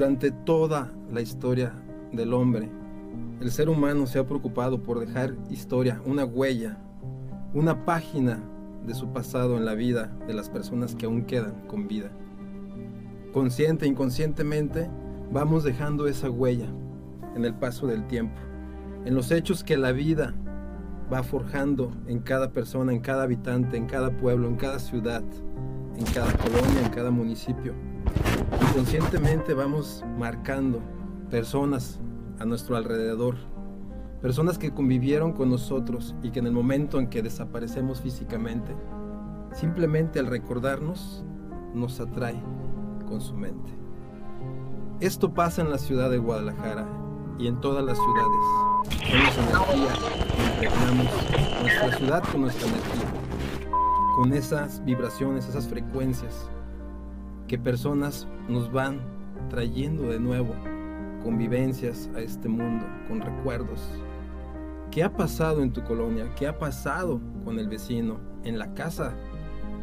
Durante toda la historia del hombre, el ser humano se ha preocupado por dejar historia, una huella, una página de su pasado en la vida de las personas que aún quedan con vida. Consciente e inconscientemente vamos dejando esa huella en el paso del tiempo, en los hechos que la vida va forjando en cada persona, en cada habitante, en cada pueblo, en cada ciudad, en cada colonia, en cada municipio. Inconscientemente vamos marcando personas a nuestro alrededor, personas que convivieron con nosotros y que en el momento en que desaparecemos físicamente, simplemente al recordarnos, nos atrae con su mente. Esto pasa en la ciudad de Guadalajara y en todas las ciudades. Somos energía, impregnamos nuestra ciudad con nuestra energía, con esas vibraciones, esas frecuencias que personas nos van trayendo de nuevo convivencias a este mundo, con recuerdos. ¿Qué ha pasado en tu colonia? ¿Qué ha pasado con el vecino en la casa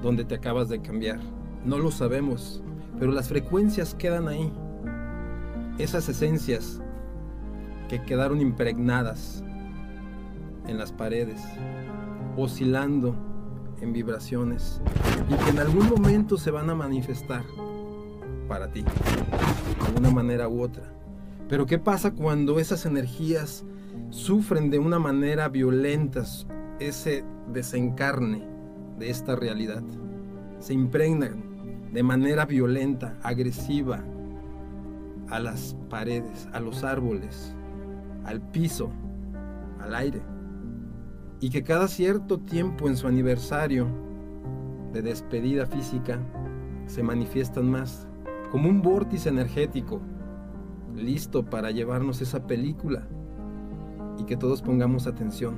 donde te acabas de cambiar? No lo sabemos, pero las frecuencias quedan ahí. Esas esencias que quedaron impregnadas en las paredes, oscilando en vibraciones y que en algún momento se van a manifestar para ti, de una manera u otra. Pero ¿qué pasa cuando esas energías sufren de una manera violenta ese desencarne de esta realidad? Se impregnan de manera violenta, agresiva, a las paredes, a los árboles, al piso, al aire. Y que cada cierto tiempo en su aniversario de despedida física se manifiestan más, como un vórtice energético, listo para llevarnos esa película y que todos pongamos atención.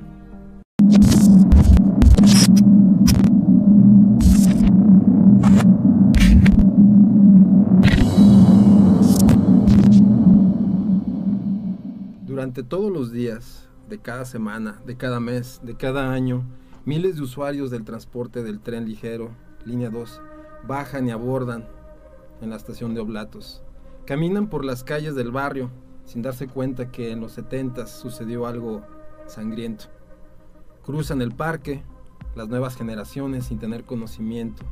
Durante todos los días de cada semana, de cada mes, de cada año, miles de usuarios del transporte del tren ligero, línea 2, bajan y abordan en la estación de Oblatos. Caminan por las calles del barrio sin darse cuenta que en los 70 sucedió algo sangriento. Cruzan el parque, las nuevas generaciones sin tener conocimiento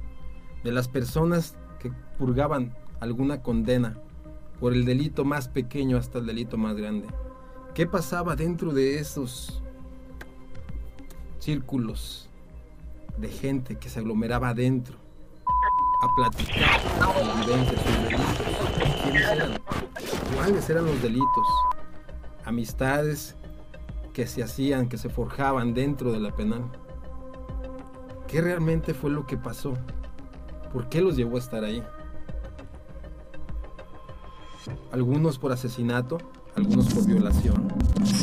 de las personas que purgaban alguna condena por el delito más pequeño hasta el delito más grande. ¿Qué pasaba dentro de esos círculos de gente que se aglomeraba adentro a platicar sus vivencias, sus delitos? ¿Quiénes eran? ¿Cuáles eran los delitos? Amistades que se hacían, que se forjaban dentro de la penal. ¿Qué realmente fue lo que pasó? ¿Por qué los llevó a estar ahí? Algunos por asesinato, algunos por violación,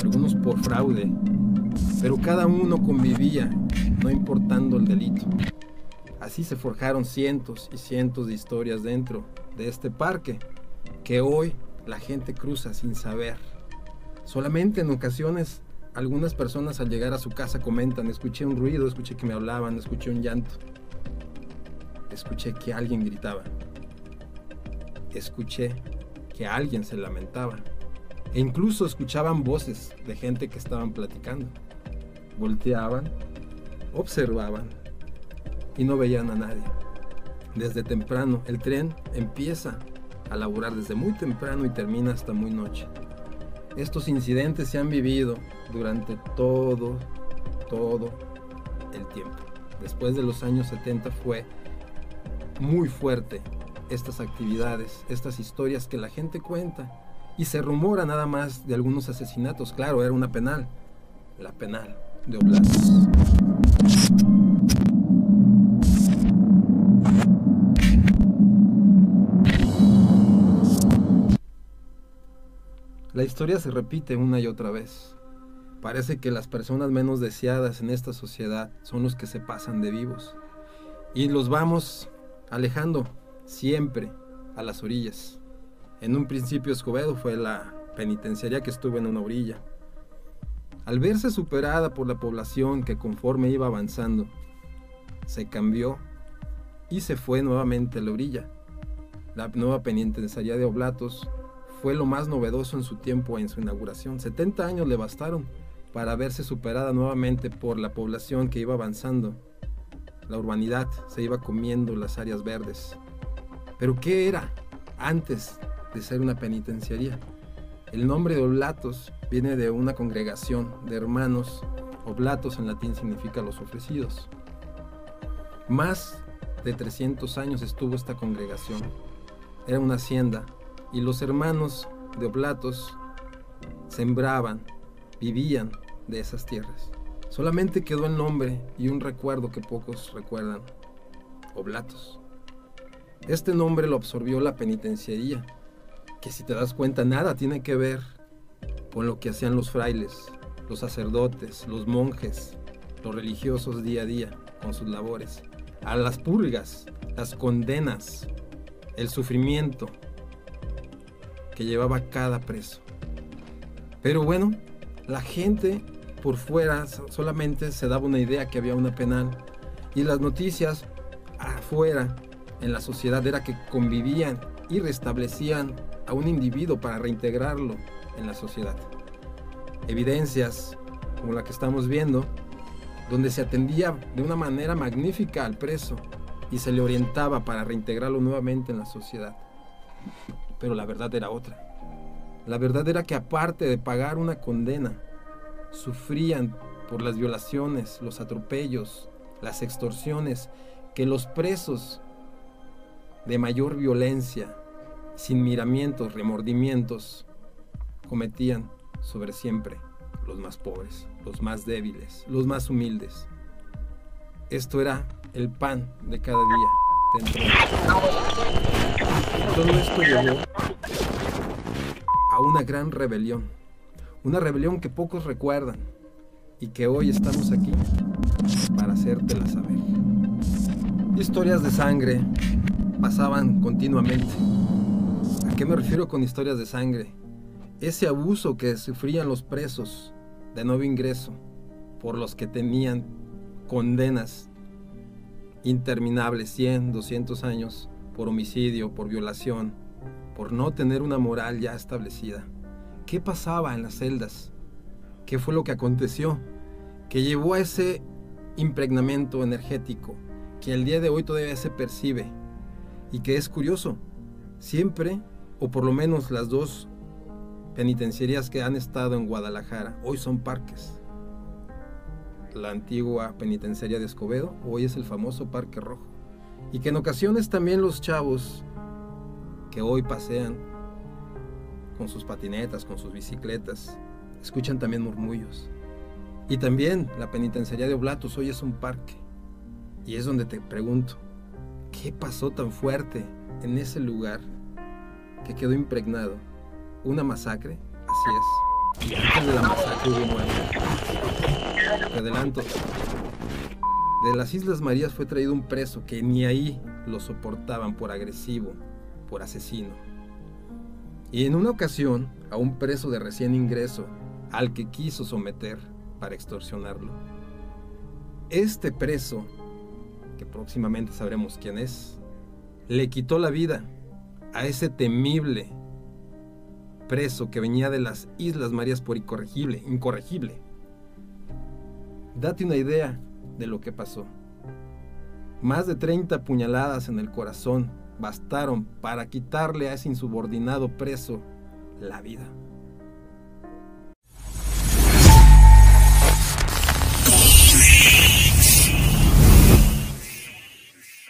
algunos por fraude, pero cada uno convivía, no importando el delito. Así se forjaron cientos y cientos de historias dentro de este parque, que hoy la gente cruza sin saber. Solamente en ocasiones algunas personas al llegar a su casa comentan, escuché un ruido, escuché que me hablaban, escuché un llanto, escuché que alguien gritaba, escuché que alguien se lamentaba. E incluso escuchaban voces de gente que estaban platicando. Volteaban, observaban y no veían a nadie. Desde temprano, el tren empieza a laburar desde muy temprano y termina hasta muy noche. Estos incidentes se han vivido durante todo, todo el tiempo. Después de los años 70 fue muy fuerte estas actividades, estas historias que la gente cuenta y se rumora nada más de algunos asesinatos. Claro, era una penal, la penal de Oblatos. La historia se repite una y otra vez. Parece que las personas menos deseadas en esta sociedad son los que se pasan de vivos. Y los vamos alejando siempre a las orillas. En un principio Escobedo fue la penitenciaria que estuvo en una orilla. Al verse superada por la población que conforme iba avanzando, se cambió y se fue nuevamente a la orilla. La nueva penitenciaria de Oblatos fue lo más novedoso en su tiempo en su inauguración. 70 años le bastaron para verse superada nuevamente por la población que iba avanzando. La urbanidad se iba comiendo las áreas verdes. Pero ¿qué era antes de ser una penitenciaría? El nombre de Oblatos viene de una congregación de hermanos. Oblatos en latín significa los ofrecidos. Más de 300 años estuvo esta congregación. Era una hacienda y los hermanos de Oblatos sembraban, vivían de esas tierras. Solamente quedó el nombre y un recuerdo que pocos recuerdan, Oblatos. Este nombre lo absorbió la penitenciaría, que si te das cuenta nada tiene que ver con lo que hacían los frailes, los sacerdotes, los monjes, los religiosos día a día con sus labores. A las purgas, las condenas, el sufrimiento, que llevaba cada preso. Pero bueno, la gente por fuera solamente se daba una idea que había una penal y las noticias afuera en la sociedad era que convivían y restablecían a un individuo para reintegrarlo en la sociedad. Evidencias como la que estamos viendo, donde se atendía de una manera magnífica al preso y se le orientaba para reintegrarlo nuevamente en la sociedad pero la verdad era otra. La verdad era que aparte de pagar una condena, sufrían por las violaciones, los atropellos, las extorsiones que los presos de mayor violencia, sin miramientos, remordimientos, cometían sobre siempre los más pobres, los más débiles, los más humildes. Esto era el pan de cada día dentro de todo esto llevó a una gran rebelión. Una rebelión que pocos recuerdan y que hoy estamos aquí para hacértela saber. Historias de sangre pasaban continuamente. ¿A qué me refiero con historias de sangre? Ese abuso que sufrían los presos de nuevo ingreso por los que tenían condenas interminables, 100, 200 años, por homicidio, por violación, por no tener una moral ya establecida. ¿Qué pasaba en las celdas? ¿Qué fue lo que aconteció? Que llevó a ese impregnamiento energético que el día de hoy todavía se percibe y que es curioso. Siempre, o por lo menos las dos penitenciarías que han estado en Guadalajara, hoy son parques. La antigua penitenciaría de Escobedo, hoy es el famoso Parque Rojo y que en ocasiones también los chavos que hoy pasean con sus patinetas, con sus bicicletas, escuchan también murmullos. Y también la penitenciaría de Oblatos hoy es un parque. Y es donde te pregunto, ¿qué pasó tan fuerte en ese lugar que quedó impregnado? ¿Una masacre? Así es. De la masacre. Te adelanto, de las Islas Marías fue traído un preso que ni ahí lo soportaban por agresivo, por asesino. Y en una ocasión, a un preso de recién ingreso, al que quiso someter para extorsionarlo. Este preso, que próximamente sabremos quién es, le quitó la vida a ese temible preso que venía de las Islas Marías por incorregible, incorregible. Date una idea de lo que pasó. Más de 30 puñaladas en el corazón bastaron para quitarle a ese insubordinado preso la vida.